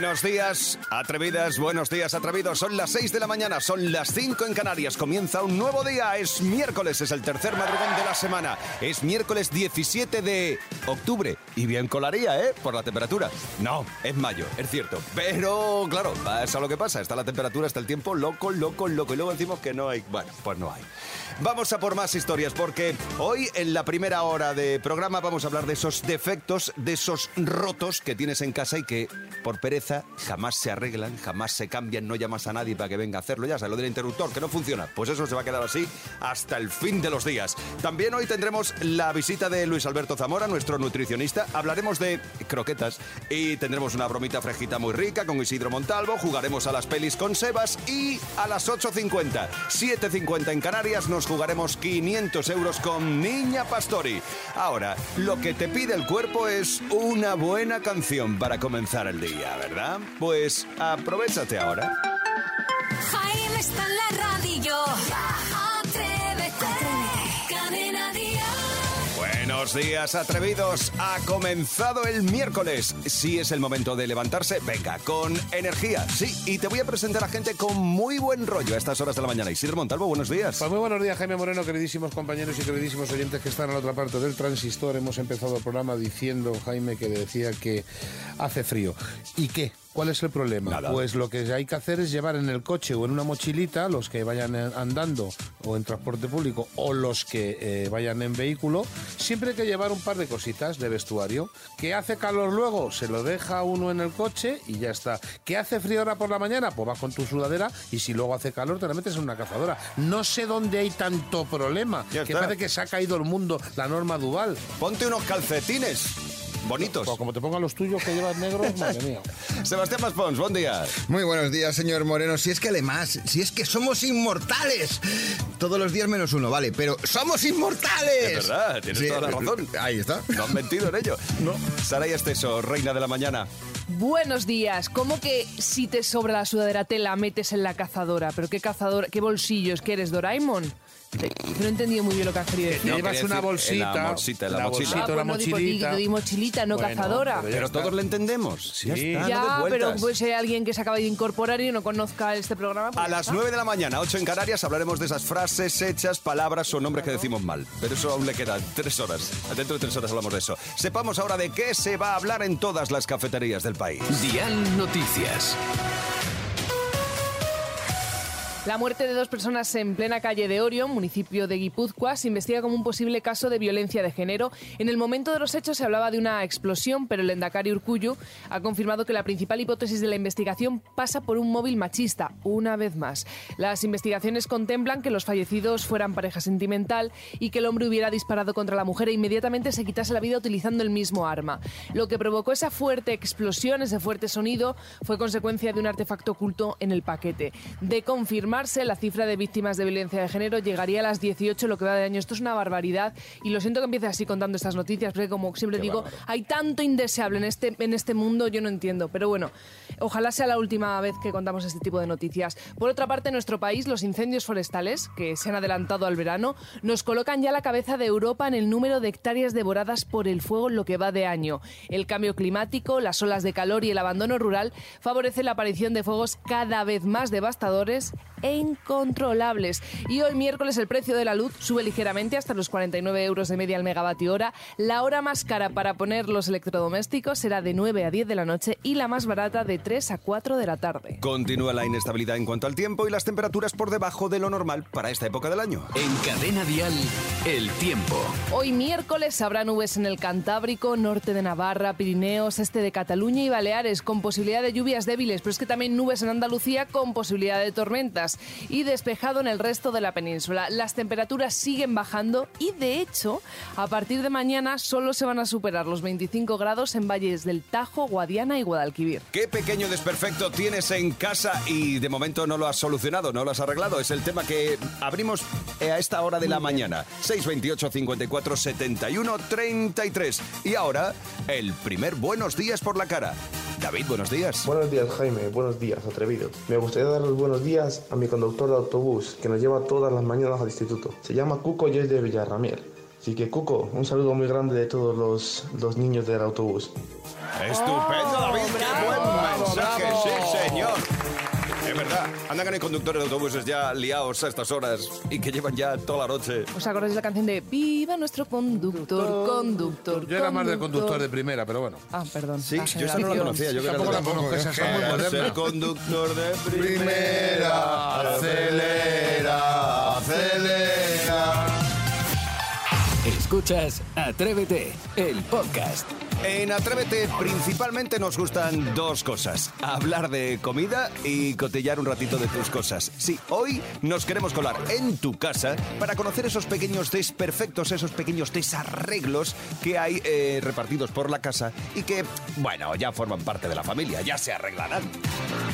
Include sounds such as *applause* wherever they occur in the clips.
Buenos días, atrevidas, buenos días, atrevidos. Son las 6 de la mañana, son las 5 en Canarias. Comienza un nuevo día. Es miércoles, es el tercer madrugón de la semana. Es miércoles 17 de octubre. Y bien colaría, ¿eh? Por la temperatura. No, es mayo, es cierto. Pero, claro, pasa lo que pasa. Está la temperatura, está el tiempo loco, loco, loco. Y luego decimos que no hay. Bueno, pues no hay. Vamos a por más historias porque hoy en la primera hora de programa vamos a hablar de esos defectos, de esos rotos que tienes en casa y que por pereza jamás se arreglan, jamás se cambian, no llamas a nadie para que venga a hacerlo. Ya sabes, lo del interruptor que no funciona, pues eso se va a quedar así hasta el fin de los días. También hoy tendremos la visita de Luis Alberto Zamora, nuestro nutricionista. Hablaremos de croquetas y tendremos una bromita fresquita muy rica con Isidro Montalvo. Jugaremos a las pelis con Sebas y a las 8.50, 7.50 en Canarias nos jugaremos 500 euros con Niña Pastori. Ahora, lo que te pide el cuerpo es una buena canción para comenzar el día, ¿verdad? Pues aprovechate ahora. Buenos días, atrevidos. Ha comenzado el miércoles. Sí es el momento de levantarse. Venga, con energía. Sí, y te voy a presentar a gente con muy buen rollo a estas horas de la mañana. Isidro Montalvo, buenos días. Pues muy buenos días, Jaime Moreno, queridísimos compañeros y queridísimos oyentes que están a la otra parte del transistor. Hemos empezado el programa diciendo, Jaime, que decía que hace frío. ¿Y qué? ¿Cuál es el problema? Nada. Pues lo que hay que hacer es llevar en el coche o en una mochilita, los que vayan eh, andando o en transporte público o los que eh, vayan en vehículo, siempre hay que llevar un par de cositas de vestuario. ¿Que hace calor luego? Se lo deja uno en el coche y ya está. ¿Que hace frío ahora por la mañana? Pues vas con tu sudadera y si luego hace calor te la metes en una cazadora. No sé dónde hay tanto problema. Que parece que se ha caído el mundo la norma Duval. Ponte unos calcetines bonitos. Pues como te pongan los tuyos que llevas negros, *laughs* madre mía. Sebastián Maspons, buen día. Muy buenos días, señor Moreno. Si es que además, si es que somos inmortales. Todos los días menos uno, vale, pero somos inmortales. Es verdad, tienes toda la razón. Ahí está. No han mentido en ello. No. Saray Esteso, reina de la mañana. Buenos días. ¿Cómo que si te sobra la sudadera te la metes en la cazadora? ¿Pero qué cazadora? ¿Qué bolsillos? ¿Que eres Doraemon? No he entendido muy bien lo que has querido decir. No, llevas una bolsita. en la bolsita, en la mochila. bolsita, Ah, la pues no, mochilita. di- di mochilita, no Bueno, cazadora. pero Pero todos le entendemos. Sí. Ya está, no Ya, de pero pues si hay alguien que se acaba de incorporar y no conozca este programa. pues A las está. 9 de la mañana, 8 en Canarias, hablaremos de esas frases, hechas, palabras o nombres que decimos mal. Pero eso aún le quedan tres horas. Dentro de tres horas hablamos de eso. Sepamos ahora de qué se va a hablar en todas las cafeterías del país. Dial Noticias. La muerte de dos personas en plena calle de Orion, municipio de Guipúzcoa, se investiga como un posible caso de violencia de género. En el momento de los hechos se hablaba de una explosión, pero el Endacari Urcuyo ha confirmado que la principal hipótesis de la investigación pasa por un móvil machista, una vez más. Las investigaciones contemplan que los fallecidos fueran pareja sentimental y que el hombre hubiera disparado contra la mujer e inmediatamente se quitase la vida utilizando el mismo arma. Lo que provocó esa fuerte explosión, ese fuerte sonido, fue consecuencia de un artefacto oculto en el paquete. De la cifra de víctimas de violencia de género llegaría a las 18 lo que va de año. Esto es una barbaridad y lo siento que empiece así contando estas noticias, porque como siempre digo, hay tanto indeseable en este, en este mundo, yo no entiendo. Pero bueno, ojalá sea la última vez que contamos este tipo de noticias. Por otra parte, en nuestro país, los incendios forestales, que se han adelantado al verano, nos colocan ya la cabeza de Europa en el número de hectáreas devoradas por el fuego en lo que va de año. El cambio climático, las olas de calor y el abandono rural favorecen la aparición de fuegos cada vez más devastadores e incontrolables. Y hoy miércoles el precio de la luz sube ligeramente hasta los 49 euros de media al megavatio hora. La hora más cara para poner los electrodomésticos será de 9 a 10 de la noche y la más barata de 3 a 4 de la tarde. Continúa la inestabilidad en cuanto al tiempo y las temperaturas por debajo de lo normal para esta época del año. En Cadena Dial, el tiempo. Hoy miércoles habrá nubes en el Cantábrico, norte de Navarra, Pirineos, este de Cataluña y Baleares, con posibilidad de lluvias débiles, pero es que también nubes en Andalucía con posibilidad de tormentas y despejado en el resto de la península. Las temperaturas siguen bajando y de hecho, a partir de mañana solo se van a superar los 25 grados en valles del Tajo, Guadiana y Guadalquivir. ¿Qué pequeño desperfecto tienes en casa y de momento no lo has solucionado, no lo has arreglado? Es el tema que abrimos eh, a esta hora de la mañana. 628 54 71 33. Y ahora, el primer buenos días por la cara. David, buenos días. Buenos días Jaime, buenos días atrevido. Me gustaría dar los buenos días a mi conductor de autobús que nos lleva todas las mañanas al instituto. Se llama Cuco y es de Villarramiel. Así que, Cuco, un saludo muy grande de todos los, los niños del autobús. Estupendo, David. Andan en conductores de autobuses ya liados a estas horas y que llevan ya toda la noche. ¿Os acordáis de la canción de Viva nuestro conductor, conductor? Yo era más de conductor de primera, pero bueno. Ah, perdón. Sí, La yo esa no la conocía. Yo que era Tampoco la conozco, ser conductor de Primera, acelera, acelera. Escuchas Atrévete, el podcast. En Atrévete principalmente nos gustan dos cosas. Hablar de comida y cotillar un ratito de tus cosas. Sí, hoy nos queremos colar en tu casa para conocer esos pequeños desperfectos, esos pequeños desarreglos que hay eh, repartidos por la casa y que, bueno, ya forman parte de la familia, ya se arreglarán.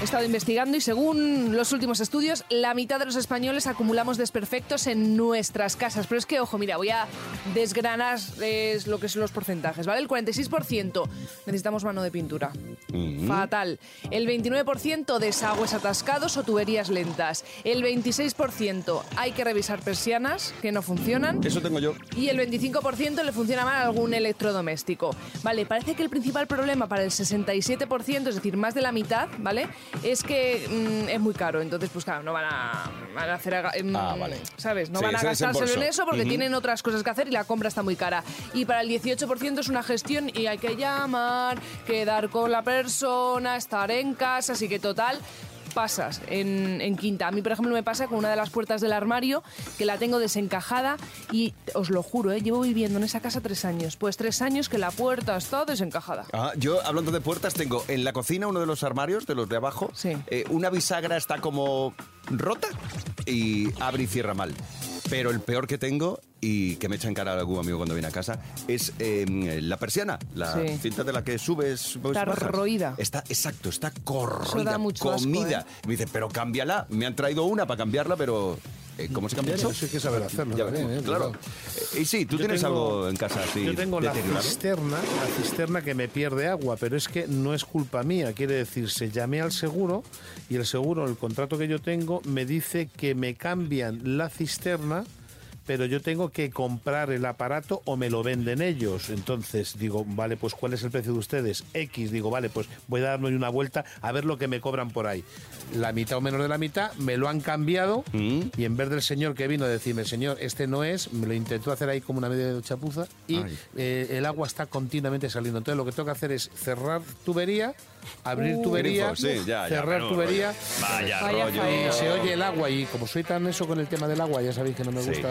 He estado investigando y según los últimos estudios, la mitad de los españoles acumulamos desperfectos en nuestras casas. Pero es que, ojo, mira, voy a desgranar lo que son los porcentajes, ¿vale? El 46% necesitamos mano de pintura. Fatal. El 29% desagües atascados o tuberías lentas. El 26% hay que revisar persianas que no funcionan. Eso tengo yo. Y el 25% le funciona mal a algún electrodoméstico. Vale, parece que el principal problema para el 67%, es decir, más de la mitad, ¿vale? Es que mm, es muy caro. Entonces, pues claro, no van a, van a hacer... mm, Ah, vale. ¿Sabes? No Sí, van a gastárselo en eso porque tienen otras cosas que hacer y la compra está muy cara. Y para el 18% es una gestión y hay que llamar, quedar con la persona, estar en casa, así que total pasas en, en quinta. A mí, por ejemplo, me pasa con una de las puertas del armario que la tengo desencajada y os lo juro, ¿eh? llevo viviendo en esa casa tres años. Pues tres años que la puerta está desencajada. Ah, yo, hablando de puertas, tengo en la cocina uno de los armarios, de los de abajo, Sí. eh, una bisagra está como rota y abre y cierra mal. Pero el peor que tengo, y que me echa en cara algún amigo cuando viene a casa, es eh, la persiana, la Sí. cinta de la que subes. Está bajas. roída. Está, exacto, está corroída, asco, comida. ¿eh? Me dice, pero cámbiala. Me han traído una para cambiarla, pero... eh, ¿Cómo se cambia eso? Eso hay que saber hacerlo Ya también, ¿eh? claro. Eh, Y sí, tú Yo tienes tengo- algo en casa así Yo tengo la cisterna, la cisterna que me pierde agua, pero es que no es culpa mía. Quiere decir, se llamé al seguro y el seguro, el contrato que yo tengo, me dice que me cambian la cisterna pero yo tengo que comprar el aparato o me lo venden ellos. Entonces digo, vale, pues ¿cuál es el precio de ustedes? X, digo, vale, pues voy a darme una vuelta a ver lo que me cobran por ahí. La mitad o menos de la mitad me lo han cambiado Mm. y en vez del señor que vino a decirme, señor, este no es, me lo intentó hacer ahí como una media de chapuza y eh, el agua está continuamente saliendo. Entonces lo que tengo que hacer es cerrar tubería, abrir tubería, Grifo, sí, ya, ya, cerrar pero- tubería. Vaya, Vaya rollo. Y se oye el agua y como soy tan eso con el tema del agua, ya sabéis que no me Sí. gusta.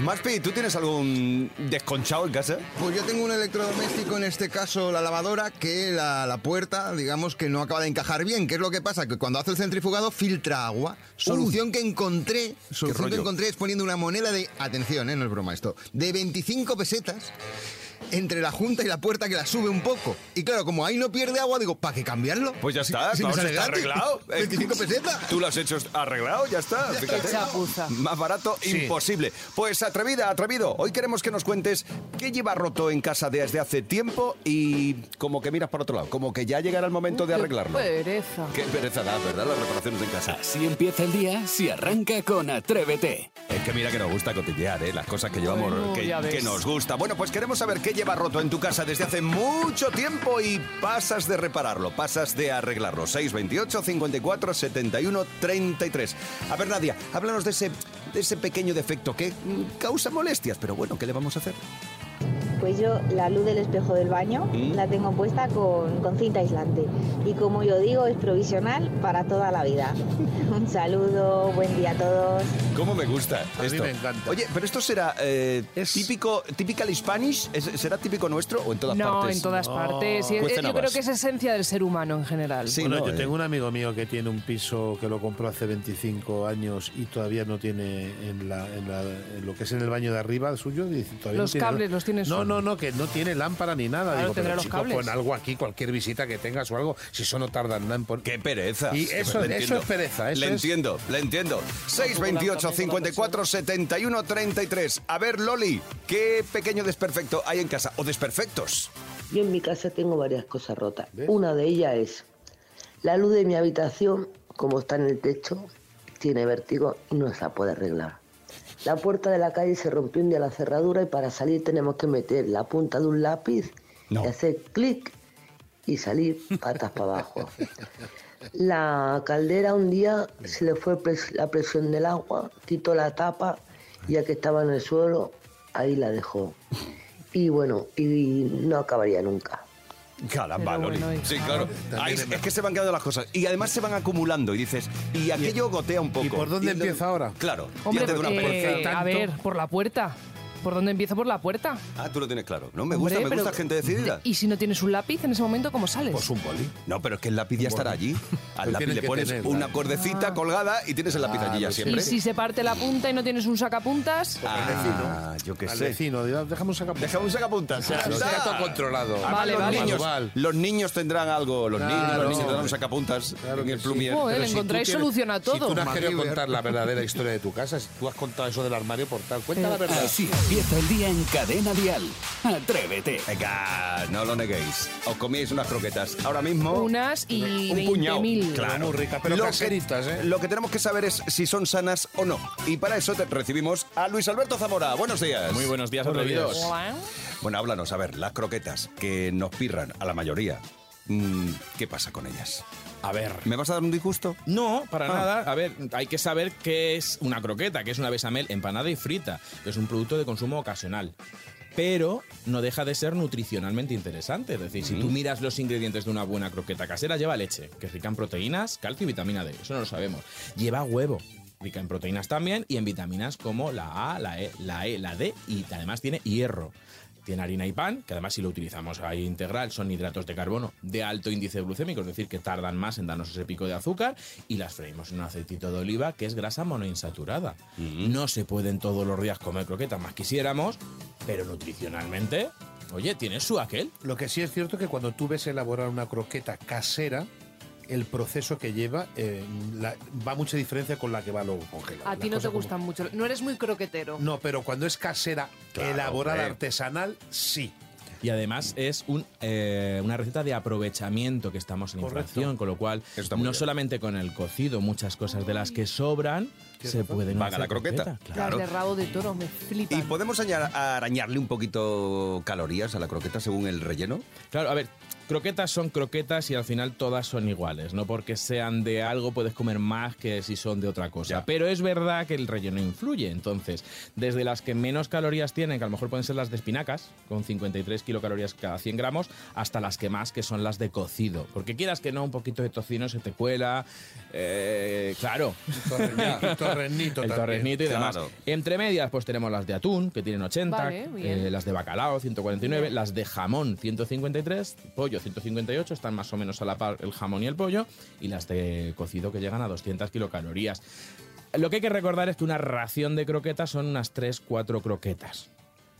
Maspi, ¿tú tienes algún desconchado en casa? Pues yo tengo un electrodoméstico, en este caso la lavadora, que la, la puerta, digamos que no acaba de encajar bien. ¿Qué es lo que pasa? Que cuando hace el centrifugado filtra agua. Solución que encontré, solución que encontré es poniendo una moneda de, atención, eh, no es broma esto, de 25 pesetas entre la junta y la puerta que la sube un poco. Y claro, como ahí no pierde agua, digo, ¿para qué cambiarlo? Pues ya Si- está, si me claro, sale está gratis. arreglado. *laughs* Eh, 25 pesetas. Tú lo has hecho arreglado, ya está. Fíjate. Chapuza. Más barato, Sí. imposible. Pues atrevida, atrevido. Hoy queremos que nos cuentes qué lleva roto en casa desde hace tiempo y como que miras para otro lado, como que ya llegará el momento de Qué arreglarlo. pereza. Qué pereza da, ¿verdad? Las reparaciones en casa. Así empieza el día si arranca con Atrévete. Es que mira que nos gusta cotillear, ¿eh? Las cosas que llevamos, Bueno, que, que nos gusta. Bueno, pues queremos saber qué lleva roto en tu casa desde hace mucho tiempo y pasas de repararlo, pasas de arreglarlo. 628 54 71 33. A ver, Nadia, háblanos de ese, de ese pequeño defecto que causa molestias, pero bueno, ¿qué le vamos a hacer? Pues yo la luz del espejo del baño ¿Mm? la tengo puesta con, con cinta aislante y como yo digo es provisional para toda la vida. *laughs* Un saludo, buen día a todos. ¿Cómo me gusta A mí esto? me encanta. Oye, pero esto será eh, Es- típico, typical Spanish, ¿Es- ¿será típico nuestro o en todas No, partes? en todas partes. Y, eh, Cuecen yo creo que es esencia del ser humano en general. Sí, bueno, no, yo eh. tengo un amigo mío que tiene un piso que lo compró hace 25 años y todavía no tiene en, la, en, la- en lo que es en el baño de arriba suyo. dice, todavía no Los tiene- cables los tiene No, solo. No, no, que no tiene lámpara ni nada. Claro, Digo, tendrá pero los chico, cables. pon algo aquí, cualquier visita que tengas o algo, si eso no tarda nada en poner. ¡Qué pereza! Y eso- Le eso entiendo. es pereza, eso le es- entiendo, le entiendo. 628 54 71 33. A ver, Loli, ¿qué pequeño desperfecto hay en casa? ¿O desperfectos? Yo en mi casa tengo varias cosas rotas. ¿Ves? Una de ellas es la luz de mi habitación, como está en el techo, tiene vértigo y no se la puede arreglar. La puerta de la calle se rompió un día la cerradura y para salir tenemos que meter la punta de un lápiz No. y hacer clic y salir patas para abajo. La caldera un día se le fue pres- la presión del agua, quitó la tapa, y ya que estaba en el suelo, ahí la dejó. Y bueno, y no acabaría nunca. Caramba, Loli. bueno. Sí, claro. Ahí es, es que se van quedando las cosas. Y además se van acumulando. Y dices, y aquello gotea un poco. ¿Y por dónde empieza ahora? Claro. Hombre, eh, a ver, por la puerta. ¿Por dónde empiezo? Por la puerta. Ah, tú lo tienes claro. No, me Hombre, gusta, me pero- gusta gente decidida. ¿Y si no tienes un lápiz en ese momento, cómo sales? Pues un boli. No, pero es que el lápiz ya estará allí. Al Lo lápiz tienes le que pones tener, una claro. cuerdecita colgada y tienes el lápiz allí ya Claro, sí. siempre. ¿Y si se parte la punta y no tienes un sacapuntas? Ah, yo qué Al sé. vecino, déjame un sacapuntas. Deja un sacapuntas. Claro, está. todo controlado. Además, Vale, los, vale. Niños, Manual. los niños tendrán algo, los Claro, niños, los niños tendrán un sacapuntas Claro en que el sí. plumier. Joder, Pero si tú encontráis solución a Si todo. tú no has querido contar la verdadera historia de tu casa, si tú has contado eso del armario por tal, cuenta la verdad. Así empieza el día en Cadena Dial. Atrévete. Venga, no lo neguéis. Os comíais unas croquetas. Ahora mismo. Unas y un puñado. 20.000. Claro. Muy ricas, pero lo caseritas, que, ¿eh? Lo que tenemos que saber es si son sanas o no. Y para eso te recibimos a Luis Alberto Zamora. Buenos días. Muy buenos días, atrevidos. Bueno, háblanos, a ver, las croquetas que nos pirran a la mayoría. Mm, ¿Qué pasa con ellas? A ver. ¿Me vas a dar un disgusto? No, para Ah. nada. A ver, hay que saber qué es una croqueta, que es una besamel empanada y frita, que es un producto de consumo ocasional. Pero no deja de ser nutricionalmente interesante. Es decir, si tú miras los ingredientes de una buena croqueta casera, lleva leche, que es rica en proteínas, calcio y vitamina D. Eso no lo sabemos. Lleva huevo, rica en proteínas también y en vitaminas como la A, la E, la E, la D y además tiene hierro. Tiene harina y pan, que además si lo utilizamos ahí integral son hidratos de carbono de alto índice glucémico, es decir, que tardan más en darnos ese pico de azúcar y las freímos en un aceitito de oliva que es grasa monoinsaturada. No se pueden todos los días comer croquetas, más quisiéramos, pero nutricionalmente, oye, tiene su aquel. Lo que sí es cierto que cuando tú ves elaborar una croqueta casera, el proceso que lleva eh, la- va mucha diferencia con la que va luego congelada. A ti no te como- gustan mucho. No eres muy croquetero. No, pero cuando es casera, Claro, elaborada, artesanal, sí. Y además es un, eh, una receta de aprovechamiento que estamos en Correcto. inflación, con lo cual no bien. solamente con el cocido, muchas cosas de las que sobran se pueden Van a hacer la croqueta. claro. Las de rabo de toro me flipan. ¿Y podemos aña- arañarle un poquito calorías a la croqueta según el relleno? Claro, a ver, croquetas son croquetas y al final todas son iguales. No porque sean de algo puedes comer más que si son de otra cosa. Ya. Pero es verdad que el relleno influye. Entonces, desde las que menos calorías tienen, que a lo mejor pueden ser las de espinacas, con 53 kilocalorías cada 100 gramos, hasta las que más, que son las de cocido. Porque quieras que no, un poquito de tocino se te cuela. eh, claro. Torrenito El también. torrenito y demás. Claro. Entre medias, pues tenemos las de atún, que tienen 80, Vale, bien. eh, las de bacalao, 149, las de jamón, 153, pollo, 158, están más o menos a la par el jamón y el pollo, y las de cocido que llegan a 200 kilocalorías. Lo que hay que recordar es que una ración de croquetas son unas 3-4 croquetas.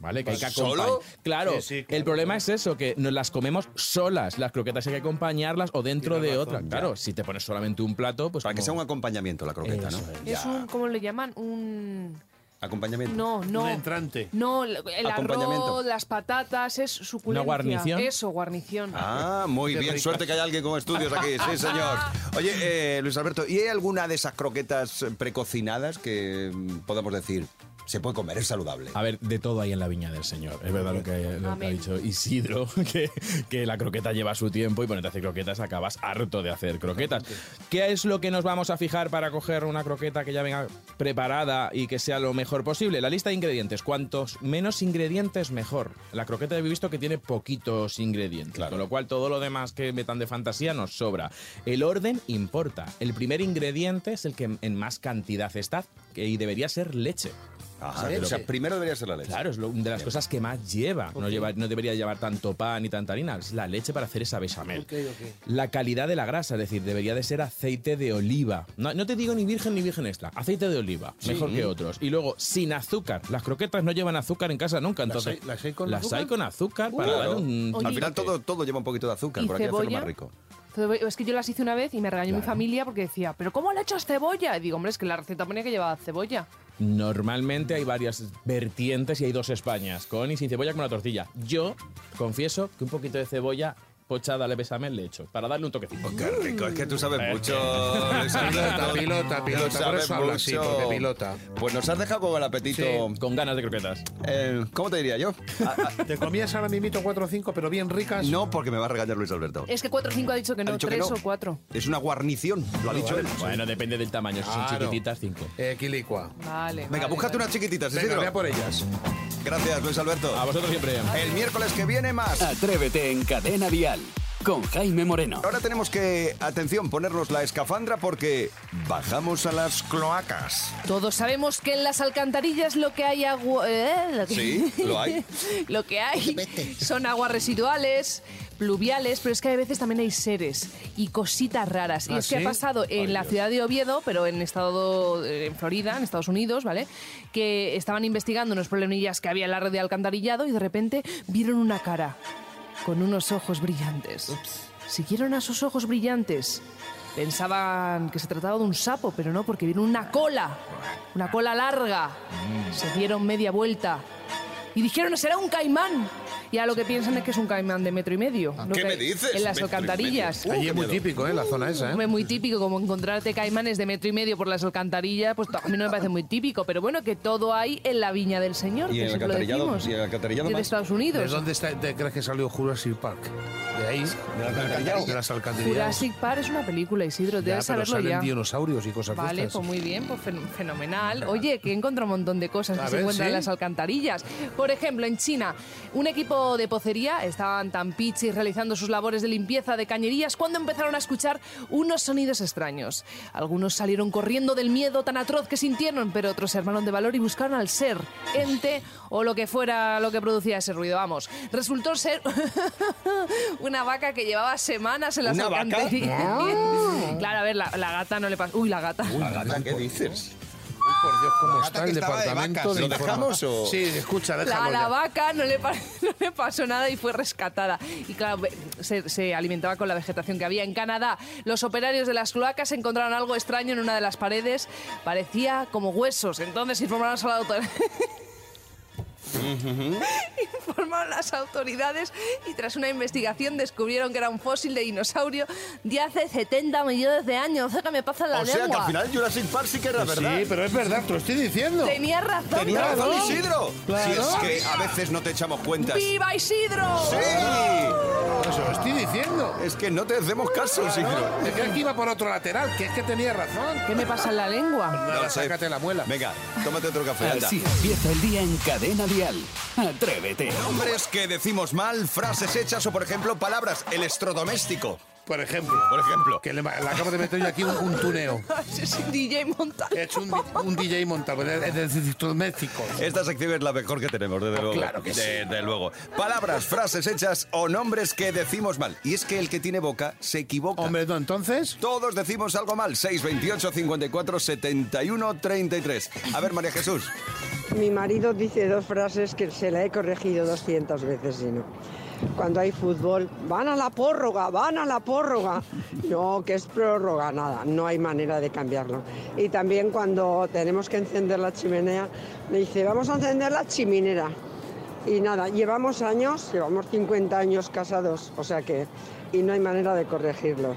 ¿Vale? Que hay que ¿Solo? acompañar. Claro, Sí, sí, claro, el problema claro. es eso, que nos las comemos solas. Las croquetas hay que acompañarlas o dentro de razón, otra. ya. Claro, si te pones solamente un plato, pues. Para que sea un acompañamiento la croqueta, Eso ¿no? es. Un, ¿cómo le llaman? Un... Acompañamiento. No, no. Un entrante. No, el arroz, las patatas, es suculencia. guarnición? Eso, guarnición. Ah, muy Qué bien. Suerte que hay alguien con estudios aquí. Sí, señor. *laughs* Oye, eh, Luis Alberto, ¿y hay alguna de esas croquetas eh, precocinadas que mm, podemos decir se puede comer, es saludable? A ver, de todo hay en la viña del Señor. Es verdad lo que, lo que ha dicho Isidro, *laughs* que, que la croqueta lleva su tiempo y ponerte a hacer croquetas acabas harto de hacer croquetas. ¿Qué es lo que nos vamos a fijar para coger una croqueta que ya venga preparada y que sea lo mejor posible? La lista de ingredientes. Cuantos menos ingredientes, mejor. La croqueta he visto que tiene poquitos ingredientes, Claro. con lo cual todo lo demás que metan de fantasía nos sobra. El orden importa. El primer ingrediente es el que en más cantidad está y debería ser leche. Ajá, ¿Sabes? o sea, primero debería ser la leche. Claro, es lo- de las cosas que más lleva. No, lleva. no debería llevar tanto pan ni tanta harina. Es la leche para hacer esa bechamel. La calidad de la grasa, es decir, debería de ser aceite de oliva. No, no te digo ni virgen ni virgen extra. Aceite de oliva, mejor que otros. Y luego, sin azúcar. Las croquetas no llevan azúcar en casa nunca. Entonces, hay- las hay con las azúcar? hay con azúcar para Claro. dar un... Oye, Al final todo, todo lleva un poquito de azúcar, ¿Y por aquí hacerlo más rico. Es que yo las hice una vez y me regañó mi familia porque decía, ¿pero cómo le echas cebolla? Y digo, hombre, es que la receta ponía que llevaba cebolla. Normalmente hay varias vertientes y hay dos Españas, con y sin cebolla como la tortilla. Yo confieso que un poquito de cebolla pochada le besamel le echo, para darle un toquecito. Qué rico, es que tú sabes mucho. *laughs* Luis Pilota, Alberto. pilota, pilota. Por sabes eso habla así, mucho. porque pilota. Pues nos has dejado con el apetito. Con ganas de croquetas. eh, ¿Cómo te diría yo? ¿Te comías ahora mismito 4 o 5, pero bien ricas? no, porque me va a regañar Luis Alberto. Es que 4 o 5 ha dicho que no, dicho que 3 no. o 4. Es una guarnición, lo ha dicho él. Bueno, depende del tamaño. Si son Claro. chiquititas, cinco. Eh, quilicua. Vale. Venga, vale, búscate vale. unas chiquititas, Venga, Isidro. voy a por ellas. Gracias, Luis Alberto. A vosotros siempre. El miércoles que viene más. Atrévete en Cadena Dial con Jaime Moreno. Ahora tenemos que, atención, ponernos la escafandra porque bajamos a las cloacas. Todos sabemos que en las alcantarillas lo que hay agua... eh, lo que- Sí, lo hay. *laughs* lo que hay son aguas residuales, pluviales, pero es que a veces también hay seres y cositas raras. y ¿Ah, es que sí? ha pasado en la ciudad de Oviedo, pero en estado eh, en Florida, en Estados Unidos, ¿vale? Que estaban investigando unos problemillas que había en la red de alcantarillado y de repente vieron una cara con unos ojos brillantes. Siguieron a esos ojos brillantes. Pensaban que se trataba de un sapo, pero no, porque vieron una cola, una cola larga. Se dieron media vuelta y dijeron, será un caimán. Y a lo que piensan es que es un caimán de metro y medio. Lo ¿Qué que- me dices? En las alcantarillas. Uh, Allí es muy típico, ¿eh? La zona esa, ¿eh? Muy típico, como encontrarte caimanes de metro y medio por las alcantarillas, pues a mí no me parece muy típico, pero bueno, que todo hay en la viña del Señor, Y que el alcantarillado- decimos. y el alcantarillado de más. Estados ¿De Unidos. dónde está, te crees que salió Jurassic Park? De ahí. ¿Del alcantarillado? De las alcantarillas. Jurassic Park es una película, Isidro, Ya, debes pero saberlo salen ya. dinosaurios y cosas de Vale, estas. pues muy bien, pues fen- fenomenal. Oye, que encontrado un montón de cosas A que se encuentran ¿sí? en las alcantarillas. Por ejemplo, en China, un equipo de pocería estaban tan pichis realizando sus labores de limpieza de cañerías cuando empezaron a escuchar unos sonidos extraños. Algunos salieron corriendo del miedo tan atroz que sintieron, pero otros se armaron de valor y buscaron al ser, ente o lo que fuera lo que producía ese ruido. Vamos, resultó ser *laughs* una vaca que llevaba semanas en las ¿Una vaca? Ah. claro, a ver, la, la gata no le pasa. Uy, la gata. Agata, ¿qué dices? Por Dios, cómo está el de departamento vacas. de ¿Lo informa- dejamos o...? Sí, escucha, La, déjalo la ya. vaca no le, *laughs* no le pasó nada y fue rescatada. Y claro, se, se alimentaba con la vegetación que había. En Canadá, los operarios de las cloacas encontraron algo extraño en una de las paredes. Parecía como huesos. Entonces informaron a la autoridad. Informaron las autoridades y tras una investigación descubrieron que era un fósil de dinosaurio de hace 70 millones de años. ¿Qué me pasa la O sea que lengua? al final Jurassic Park sí que era verdad. Sí, pero es verdad, te lo estoy diciendo. Tenía razón. Tenía razón. Isidro. Claro. Si es que a veces no te echamos cuentas. ¡Viva Isidro! ¡Sí! Eso lo estoy diciendo. Es que no te hacemos caso, Isidro. Me crees que iba por otro lateral, que es que tenía razón. ¿Qué me pasa en la lengua? No sácate la muela. Venga, tómate otro café, anda. Así empieza el día en Cadena Dial. Atrévete. Nombres que decimos mal, frases hechas o, por ejemplo, palabras. Electrodoméstico, Por ejemplo. por ejemplo. Que le, le acabo de meter yo aquí un, un tuneo. *laughs* Es un DJ montado. He hecho un, un DJ montado, es de electrodomésticos. Esta sección es la mejor que tenemos, desde luego. Claro que sí. Desde luego. Palabras, frases hechas o nombres que decimos mal. Y es que el que tiene boca se equivoca. Hombre, no, entonces. Todos decimos algo mal. 628 54 71 33. A ver, María Jesús. Mi marido dice dos frases que se la he corregido 200 veces y no. Cuando hay fútbol, van a la prórroga, van a la prórroga. No, que es prórroga, nada, no hay manera de cambiarlo. Y también cuando tenemos que encender la chimenea, me dice, vamos a encender la chiminera. Y nada, llevamos años, llevamos 50 años casados, o sea que, y no hay manera de corregirlo.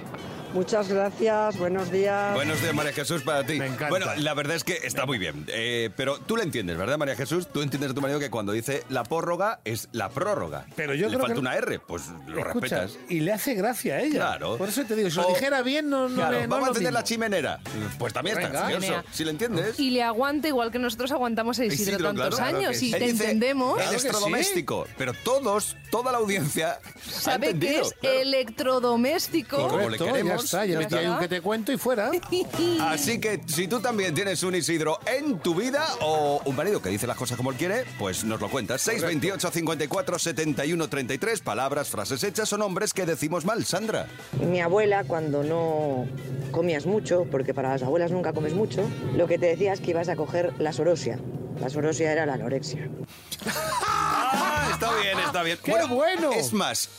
Muchas gracias, buenos días. Buenos días, María Jesús, para ti. Me encanta. Bueno, la verdad es que está muy bien. Eh, pero tú le entiendes, ¿verdad, María Jesús? Tú entiendes a tu marido que cuando dice la prórroga es la prórroga. Pero yo le creo falta que- una R, pues lo Escucha, respetas. y le hace gracia a ella. Claro. Por eso te digo, si lo dijera bien, no, no Claro, le. no vamos a lo encender mismo. la chimenera. Pues también está Venga. gracioso. Si le entiendes. Y le aguante igual que nosotros aguantamos a Isidro, Isidro, tantos claro, años claro que y sí. te dice entendemos. Claro que sí. Electrodoméstico. Pero todos, toda la audiencia ha Sabe que entendido, es claro. electrodoméstico. Como le queremos, está. Ya metí ahí un que te cuento y fuera. *laughs* Así que si tú también tienes un Isidro en tu vida o un marido que dice las cosas como él quiere, pues nos lo cuentas. 628 54 71 33, palabras, frases hechas o nombres que decimos mal. Sandra. Mi abuela, cuando no comías mucho, porque para las abuelas nunca comes mucho, lo que te decía es que ibas a coger la sorosia. La sorosia era la anorexia. ¡Ay! *laughs* está bien, está bien. ¡Qué bueno! Es más,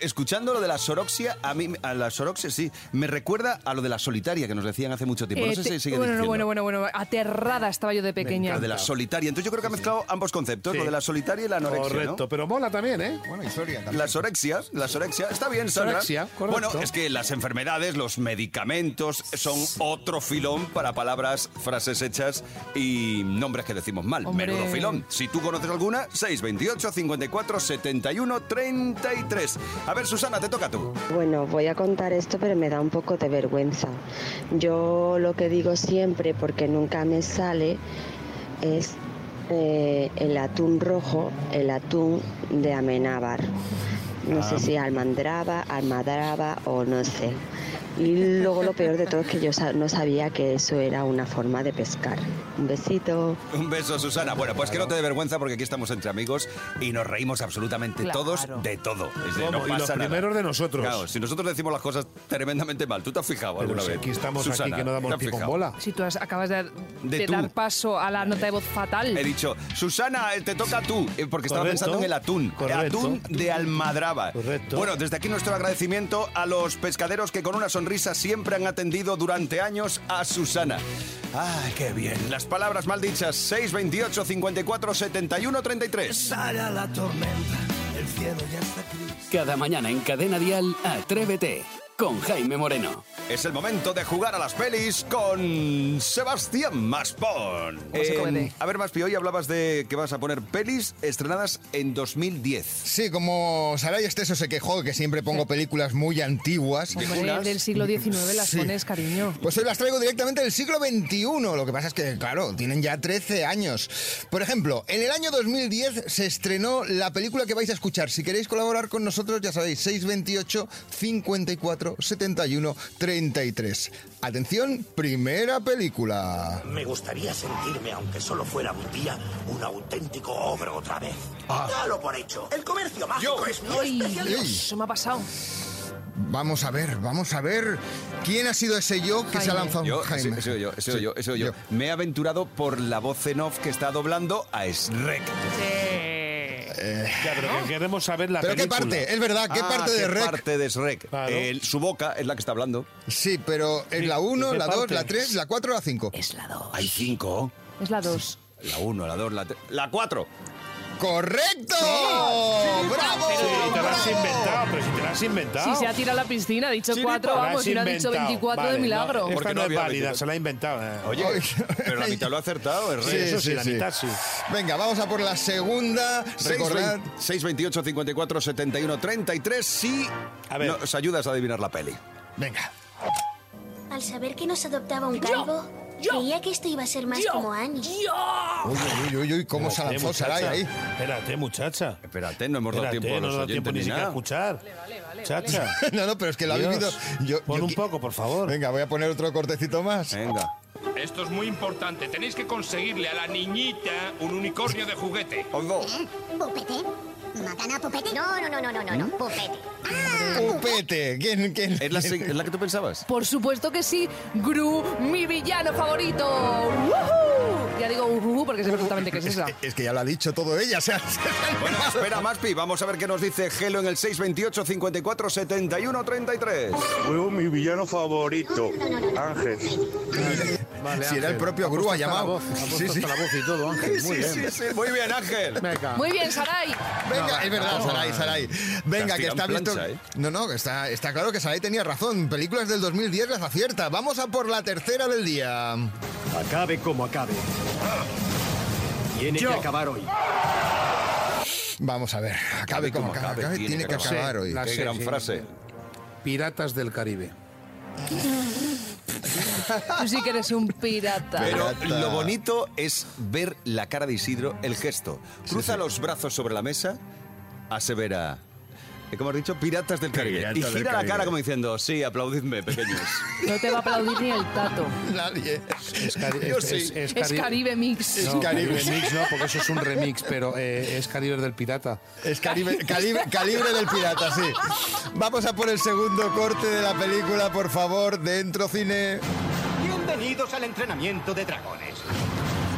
escuchando lo de la soroxia, a mí, a la soroxia sí, me recuerda a lo de la solitaria que nos decían hace mucho tiempo. No Eh, sé si sigue bueno, bueno, bueno, bueno, aterrada estaba yo de pequeña. Lo de la solitaria. Entonces yo creo que ha mezclado ambos conceptos, Sí. lo de la solitaria y la anorexia. ¿no? Correcto, pero mola también, ¿eh? Buena historia también. La sorexia, la sorexia, está bien, Sandra. Sorexia, correcto. Bueno, es que las enfermedades, los medicamentos son otro filón para palabras, frases hechas y nombres que decimos mal. Hombre. Menudo filón. Si tú conoces alguna, 628 54 71 33. A ver, Susana, te toca tú. Bueno, voy a contar esto, pero me da un poco de vergüenza. Yo lo que digo siempre, porque nunca me sale, es eh, el atún rojo, el atún de Amenábar. No sé si almandraba, almadraba o no sé. Y luego lo peor de todo es que yo no sabía que eso era una forma de pescar. Un besito. Un beso, Susana. Bueno, pues que no te dé vergüenza porque aquí estamos entre amigos y nos reímos absolutamente Claro. todos de todo. Es de, no Y los pasa nada. primeros de nosotros. Claro, si nosotros decimos las cosas tremendamente mal, ¿tú te has fijado Pero alguna si vez? aquí estamos Susana, aquí que no ¿te damos con fijado? bola. Si tú has- acabas de, De de dar paso a la nota de voz fatal. He dicho, Susana, eh, te toca tú, eh, porque estaba Correcto. pensando en el atún. Correcto. Atún de Almadraba. Correcto. Bueno, desde aquí nuestro agradecimiento a los pescaderos que con una sonrisa siempre han atendido durante años a Susana. ¡Ay, qué bien! Las palabras mal dichas, 628 54 71 33. Cada mañana en Cadena Dial, Atrévete con Jaime Moreno. Es el momento de jugar a las pelis con Sebastián Maspón. Eh, a ver, Maspi, hoy hablabas de que vas a poner pelis estrenadas en 2010. Sí, como Saray Esteso se quejó que siempre pongo películas muy antiguas. Hombre, del siglo XIX las Sí. pones, cariño. Pues hoy las traigo directamente del siglo XXI. Lo que pasa es que, claro, tienen ya 13 años. Por ejemplo, en el año 2010 se estrenó la película que vais a escuchar. Si queréis colaborar con nosotros, ya sabéis, 628 54 71 33. Atención, primera película. Me gustaría sentirme, aunque solo fuera un día, un auténtico ogro otra vez. Dalo por hecho. El comercio mágico es especialidad. Dios, se me ha pasado. Vamos a ver, vamos a ver. ¿Quién ha sido ese yo que se ha lanzado? Yo, Jaime. ese- ese soy yo, Sí, yo, yo. Me he aventurado por la voz en off que está doblando a Shrek. Ya, pero que queremos saber la ¿Pero qué película. parte? Es verdad, ¿qué Ah, parte de ¿qué Rec? parte de Shrek? Claro. Eh, su boca es la que está hablando. Sí, pero es la 1, ¿qué la 2, parte? la 3, la 4 o la 5. Es la 2. Hay cinco. Es la 2. La uno, la dos, la tres. ¡La cuatro! ¡Correcto! ¡Bravo! Sí, te lo has inventado, pero si te lo has inventado. Si se ha tirado a la piscina, ha dicho Sí, 4, te lo has vamos, si no ha dicho inventado. 24 Vale, de milagro. No, esta Porque no, no es válida, 24. se la ha inventado. eh. Oye, pero la mitad lo ha acertado, es Sí, Rey. Eso sí, sí, la mitad sí. Venga, vamos a por la segunda. Recordad. 628 54 71 33 si A ver. nos ayudas a adivinar la peli. Venga. Al saber que nos adoptaba un calvo, creía que esto iba a ser más como Annie. Uy, uy, uy, uy, cómo se Espérate, lanzó muchacha. ahí. Espérate, muchacha. Espérate, no hemos dado Espérate, tiempo a no los oyentes ni ni siquiera a nada. escuchar. Chacha. *laughs* No, no, pero es que lo ha vivido. Yo, Pon yo un poco, por favor. Venga, voy a poner otro cortecito más. Venga. Esto es muy importante. Tenéis que conseguirle a la niñita un unicornio de juguete. Oigo. ¿Pupete? ¿Matan a Pupete? No, no, no, no, no, no, no. Pupete. Pupete. ¿Quién, quién? ¿Es la, se- es la que tú pensabas? Por supuesto que sí, Gru, mi villano favorito. ¡Woohoo! Ya digo uhu porque sé perfectamente qué es esa. Es que ya lo ha dicho todo ella. O sea, Bueno, espera, Maspi, vamos a ver qué nos dice Gelo en el 628 54 71 33. Fue mi villano favorito, Ángel. Vale, si era el propio la llamado. Sí, sí. la voz y todo, Ángel. Muy Sí, bien. sí, sí. Muy bien, Ángel. Venga. Muy bien, Saray. Venga, No, es verdad, Saray. Saray. Venga, que está visto. plancha, ¿eh? No, no, está, está claro que Saray tenía razón. Películas del 2010 las acierta. Vamos a por la tercera del día. Acabe como acabe. Tiene Yo. que acabar hoy. Vamos a ver. Acabe como acabe. Tiene que acabar hoy. la Qué sé, gran sí. frase. Piratas del Caribe. *laughs* Tú sí que eres un pirata. Pero Pirata. lo bonito es ver la cara de Isidro, el gesto. Cruza los brazos sobre la mesa, asevera. ¿Cómo has dicho? Piratas del Caribe. Piratas y del gira la Caribe. cara como diciendo, sí, aplaudidme, pequeños. *laughs* No te va a aplaudir ni el tato. Nadie. Es, cari- Yo es- sí. es- es Es cari- Caribe Mix. No, Caribe. porque eso es un remix, pero eh, es Caribe del Pirata. Es calibre, calibre, calibre del pirata, sí. Vamos a por el segundo corte de la película, por favor, dentro cine. Bienvenidos al entrenamiento de dragones.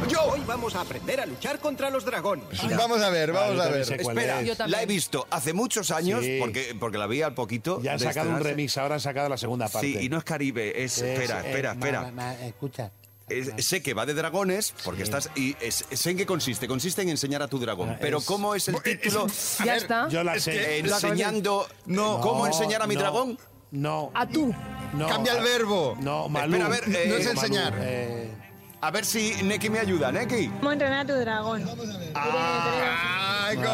Yo. Hoy vamos a aprender a luchar contra los dragones. Vamos a ver, vamos a ver. Espera, Yo también. la he visto hace muchos años, Sí. porque, porque la vi al poquito. Ya han sacado un remix, ahora han sacado la segunda parte. Sí, y no es Caribe, es... espera, eh, espera, ma- espera. ma- escucha. Es- sé que va de dragones, porque estás. Y es- sé en qué consiste. Consiste en enseñar a tu dragón. Ah, pero es- ¿cómo es el título? Ya está. Yo la sé. que enseñando. No, ¿Cómo No, enseñar a mi no, dragón? No. A tú. no, Cambia el verbo. No, Malú. Espera, a ver, eh, No es Malú, enseñar. eh, A ver si Neki me ayuda, Neki. ¿Cómo entrenar a tu dragón? ¡Ay, correcto!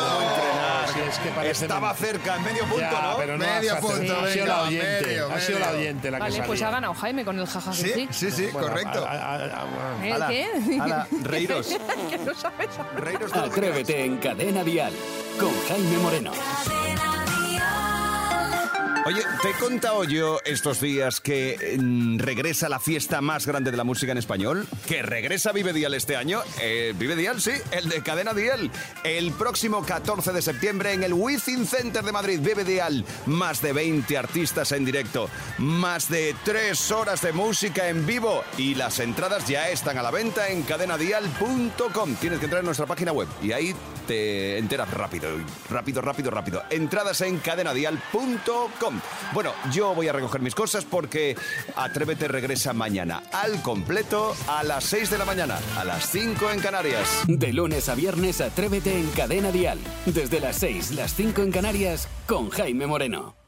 ah, sí, es que parece Estaba cerca, en medio punto, Ya, ¿no? pero no Medio punto, ha sido la oyente. medio, ha sido la oyente la que Vale, pues ha ganado Jaime con el jaja que Sí, sí. sí, sí, Bueno, correcto. a- a- a- a- ¿Eh, ¿Qué? ala, *laughs* reíros. que no sabes. Reíros de Atrévete en Cadena Dial con Jaime Moreno. Oye, te he contado yo estos días que mm, regresa la fiesta más grande de la música en español, que regresa Vive Dial este año. Eh, Vive Dial, sí, el de Cadena Dial. El próximo 14 de septiembre en el Within Center de Madrid, Vive Dial. Más de 20 artistas en directo, más de 3 horas de música en vivo y las entradas ya están a la venta en cadenadial.com. Tienes que entrar en nuestra página web y ahí te enteras rápido, rápido, rápido, rápido. Entradas en cadenadial.com. Bueno, yo voy a recoger mis cosas porque Atrévete regresa mañana al completo a las 6 de la mañana, a las 5 en Canarias. De lunes a viernes, Atrévete en Cadena Dial. Desde las 6, las 5 en Canarias, con Jaime Moreno.